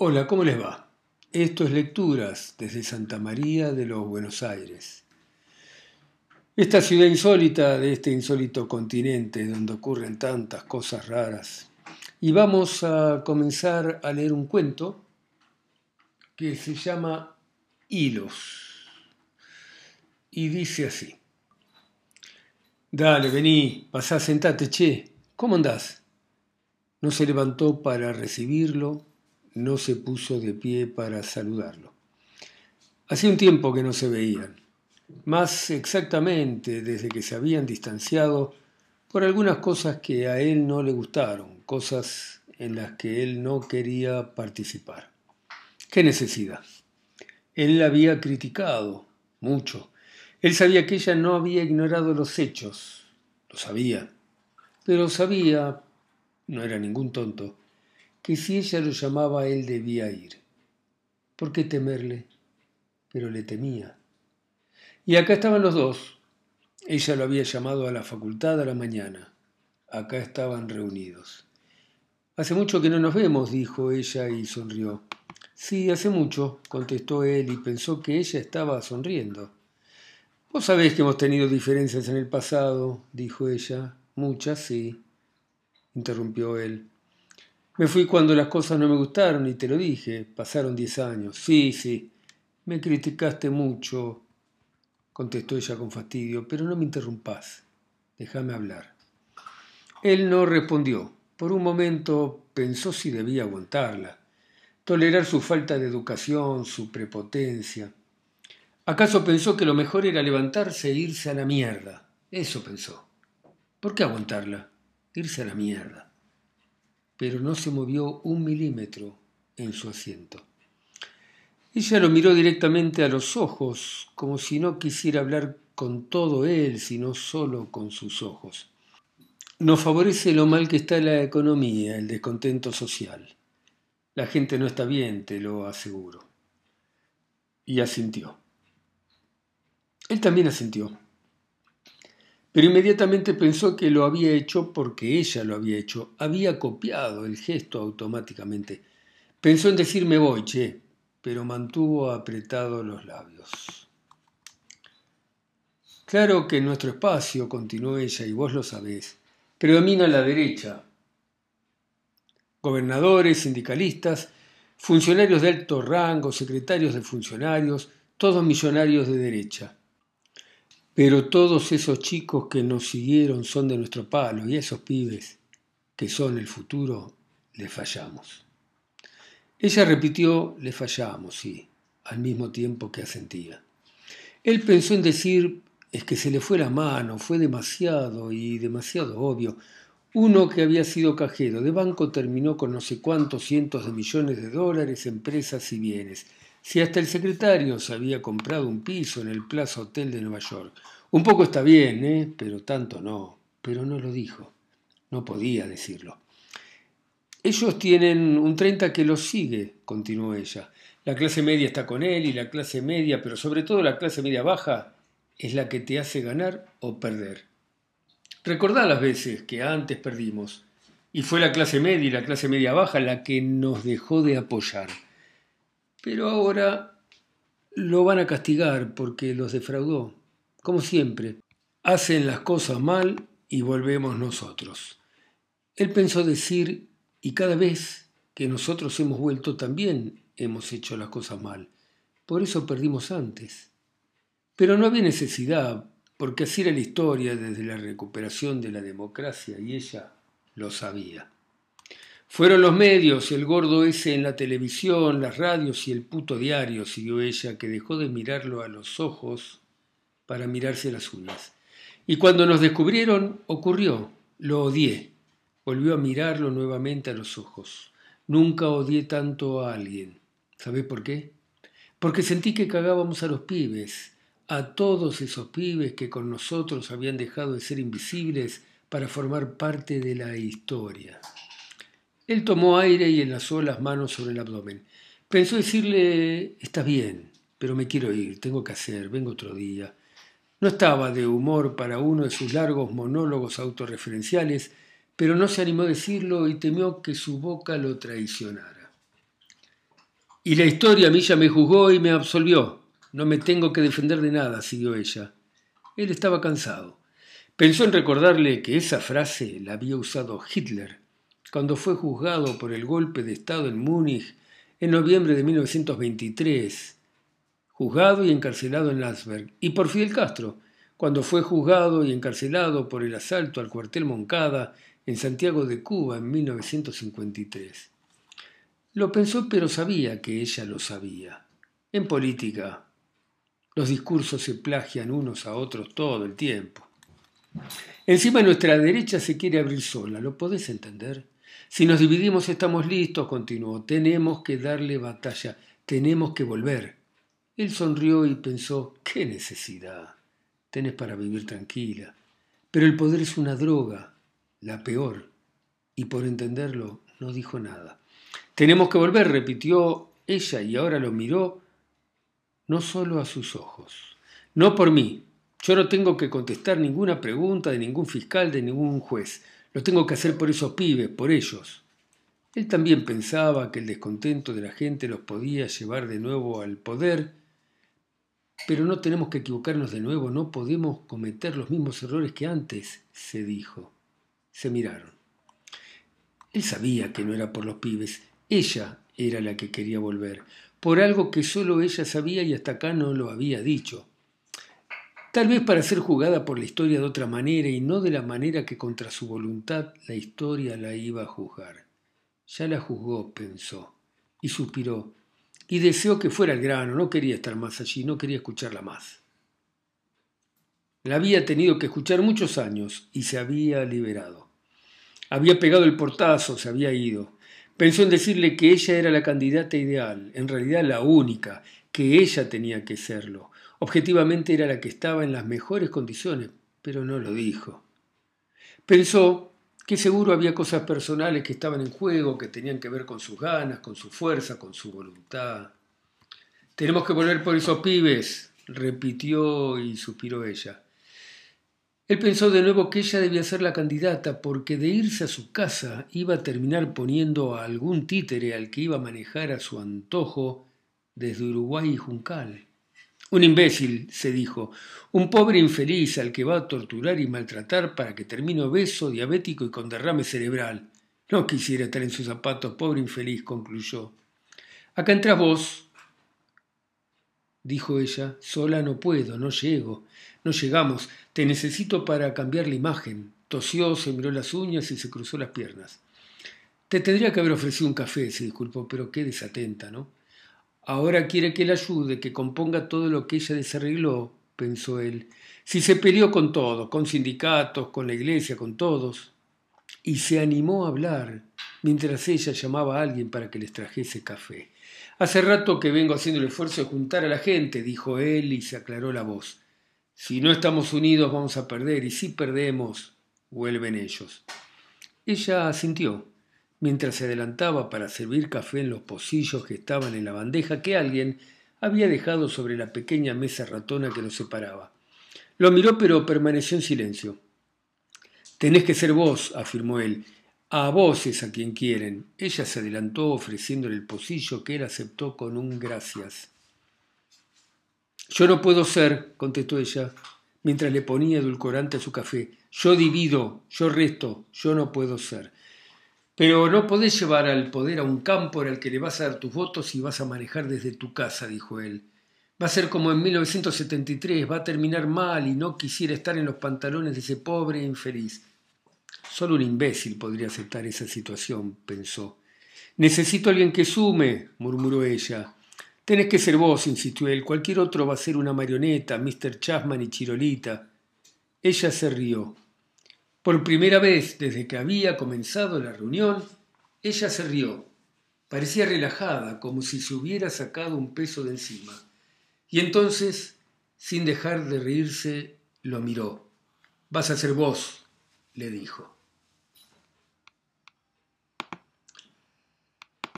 Hola, ¿cómo les va? Esto es Lecturas desde Santa María de los Buenos Aires. Esta ciudad insólita de este insólito continente donde ocurren tantas cosas raras. Y vamos a comenzar a leer un cuento que se llama Hilos. Y dice así. Dale, vení, pasá, sentate, che. ¿Cómo andás? No se levantó para recibirlo, no se puso de pie para saludarlo. Hacía un tiempo que no se veían, más exactamente desde que se habían distanciado por algunas cosas que a él no le gustaron, cosas en las que él no quería participar. ¿Qué necesidad? Él la había criticado mucho. Él sabía que ella no había ignorado los hechos, lo sabía, pero sabía no era ningún tonto, que si ella lo llamaba él debía ir. ¿Por qué temerle? Pero le temía. Y acá estaban los dos. Ella lo había llamado a la facultad a la mañana. Acá estaban reunidos. Hace mucho que no nos vemos, dijo ella y sonrió. Sí, hace mucho, contestó él y pensó que ella estaba sonriendo. Vos sabés que hemos tenido diferencias en el pasado, dijo ella. Muchas, sí interrumpió él. Me fui cuando las cosas no me gustaron y te lo dije. Pasaron diez años. Sí, sí. Me criticaste mucho, contestó ella con fastidio, pero no me interrumpas. Déjame hablar. Él no respondió. Por un momento pensó si debía aguantarla, tolerar su falta de educación, su prepotencia. ¿Acaso pensó que lo mejor era levantarse e irse a la mierda? Eso pensó. ¿Por qué aguantarla? irse a la mierda. Pero no se movió un milímetro en su asiento. Ella lo miró directamente a los ojos, como si no quisiera hablar con todo él, sino solo con sus ojos. Nos favorece lo mal que está la economía, el descontento social. La gente no está bien, te lo aseguro. Y asintió. Él también asintió pero inmediatamente pensó que lo había hecho porque ella lo había hecho, había copiado el gesto automáticamente. Pensó en decir me voy, che, pero mantuvo apretados los labios. Claro que en nuestro espacio, continuó ella, y vos lo sabés, predomina la derecha. Gobernadores, sindicalistas, funcionarios de alto rango, secretarios de funcionarios, todos millonarios de derecha. Pero todos esos chicos que nos siguieron son de nuestro palo y esos pibes, que son el futuro, le fallamos. Ella repitió, le fallamos, sí, al mismo tiempo que asentía. Él pensó en decir, es que se le fue la mano, fue demasiado y demasiado obvio. Uno que había sido cajero de banco terminó con no sé cuántos cientos de millones de dólares, empresas y bienes. Si hasta el secretario se había comprado un piso en el Plaza Hotel de Nueva York. Un poco está bien, ¿eh? pero tanto no. Pero no lo dijo. No podía decirlo. Ellos tienen un 30 que los sigue, continuó ella. La clase media está con él y la clase media, pero sobre todo la clase media baja, es la que te hace ganar o perder. Recordá las veces que antes perdimos y fue la clase media y la clase media baja la que nos dejó de apoyar. Pero ahora lo van a castigar porque los defraudó, como siempre. Hacen las cosas mal y volvemos nosotros. Él pensó decir, y cada vez que nosotros hemos vuelto también hemos hecho las cosas mal. Por eso perdimos antes. Pero no había necesidad, porque así era la historia desde la recuperación de la democracia y ella lo sabía. Fueron los medios, el gordo ese en la televisión, las radios y el puto diario, siguió ella, que dejó de mirarlo a los ojos para mirarse las uñas. Y cuando nos descubrieron, ocurrió, lo odié. Volvió a mirarlo nuevamente a los ojos. Nunca odié tanto a alguien. ¿Sabés por qué? Porque sentí que cagábamos a los pibes, a todos esos pibes que con nosotros habían dejado de ser invisibles para formar parte de la historia. Él tomó aire y enlazó las manos sobre el abdomen. Pensó decirle, está bien, pero me quiero ir, tengo que hacer, vengo otro día. No estaba de humor para uno de sus largos monólogos autorreferenciales, pero no se animó a decirlo y temió que su boca lo traicionara. Y la historia a mí ya me juzgó y me absolvió. No me tengo que defender de nada, siguió ella. Él estaba cansado. Pensó en recordarle que esa frase la había usado Hitler cuando fue juzgado por el golpe de Estado en Múnich en noviembre de 1923, juzgado y encarcelado en Landsberg, y por Fidel Castro, cuando fue juzgado y encarcelado por el asalto al cuartel Moncada en Santiago de Cuba en 1953. Lo pensó, pero sabía que ella lo sabía. En política, los discursos se plagian unos a otros todo el tiempo. Encima nuestra derecha se quiere abrir sola, ¿lo podés entender? Si nos dividimos estamos listos, continuó. Tenemos que darle batalla, tenemos que volver. Él sonrió y pensó, ¿qué necesidad? Tenés para vivir tranquila. Pero el poder es una droga, la peor. Y por entenderlo, no dijo nada. Tenemos que volver, repitió ella y ahora lo miró no solo a sus ojos. No por mí. Yo no tengo que contestar ninguna pregunta de ningún fiscal, de ningún juez. Lo tengo que hacer por esos pibes, por ellos. Él también pensaba que el descontento de la gente los podía llevar de nuevo al poder, pero no tenemos que equivocarnos de nuevo, no podemos cometer los mismos errores que antes, se dijo. Se miraron. Él sabía que no era por los pibes, ella era la que quería volver, por algo que solo ella sabía y hasta acá no lo había dicho. Tal vez para ser jugada por la historia de otra manera y no de la manera que contra su voluntad la historia la iba a juzgar. Ya la juzgó, pensó, y suspiró, y deseó que fuera el grano, no quería estar más allí, no quería escucharla más. La había tenido que escuchar muchos años y se había liberado. Había pegado el portazo, se había ido. Pensó en decirle que ella era la candidata ideal, en realidad la única, que ella tenía que serlo, Objetivamente era la que estaba en las mejores condiciones, pero no lo dijo. Pensó que seguro había cosas personales que estaban en juego, que tenían que ver con sus ganas, con su fuerza, con su voluntad. Tenemos que volver por esos pibes, repitió y suspiró ella. Él pensó de nuevo que ella debía ser la candidata porque de irse a su casa iba a terminar poniendo a algún títere al que iba a manejar a su antojo desde Uruguay y Juncal. Un imbécil, se dijo, un pobre infeliz al que va a torturar y maltratar para que termine obeso, diabético y con derrame cerebral. No quisiera estar en sus zapatos, pobre infeliz, concluyó. Acá entras vos, dijo ella. Sola no puedo, no llego. No llegamos. Te necesito para cambiar la imagen. Tosió, se miró las uñas y se cruzó las piernas. Te tendría que haber ofrecido un café, se disculpó, pero qué desatenta, ¿no? Ahora quiere que la ayude, que componga todo lo que ella desarregló, pensó él. Si se peleó con todos, con sindicatos, con la iglesia, con todos. Y se animó a hablar mientras ella llamaba a alguien para que les trajese café. Hace rato que vengo haciendo el esfuerzo de juntar a la gente, dijo él y se aclaró la voz. Si no estamos unidos vamos a perder y si perdemos, vuelven ellos. Ella asintió mientras se adelantaba para servir café en los pocillos que estaban en la bandeja que alguien había dejado sobre la pequeña mesa ratona que los separaba. Lo miró pero permaneció en silencio. Tenés que ser vos, afirmó él. A vos es a quien quieren. Ella se adelantó ofreciéndole el pocillo que él aceptó con un gracias. Yo no puedo ser, contestó ella, mientras le ponía edulcorante a su café. Yo divido, yo resto, yo no puedo ser. Pero no podés llevar al poder a un campo en el que le vas a dar tus votos y vas a manejar desde tu casa, dijo él. Va a ser como en 1973, va a terminar mal y no quisiera estar en los pantalones de ese pobre infeliz. Solo un imbécil podría aceptar esa situación, pensó. Necesito alguien que sume, murmuró ella. Tenés que ser vos, insistió él. Cualquier otro va a ser una marioneta, Mr. Chapman y Chirolita. Ella se rió. Por primera vez desde que había comenzado la reunión, ella se rió. Parecía relajada, como si se hubiera sacado un peso de encima. Y entonces, sin dejar de reírse, lo miró. Vas a ser vos, le dijo.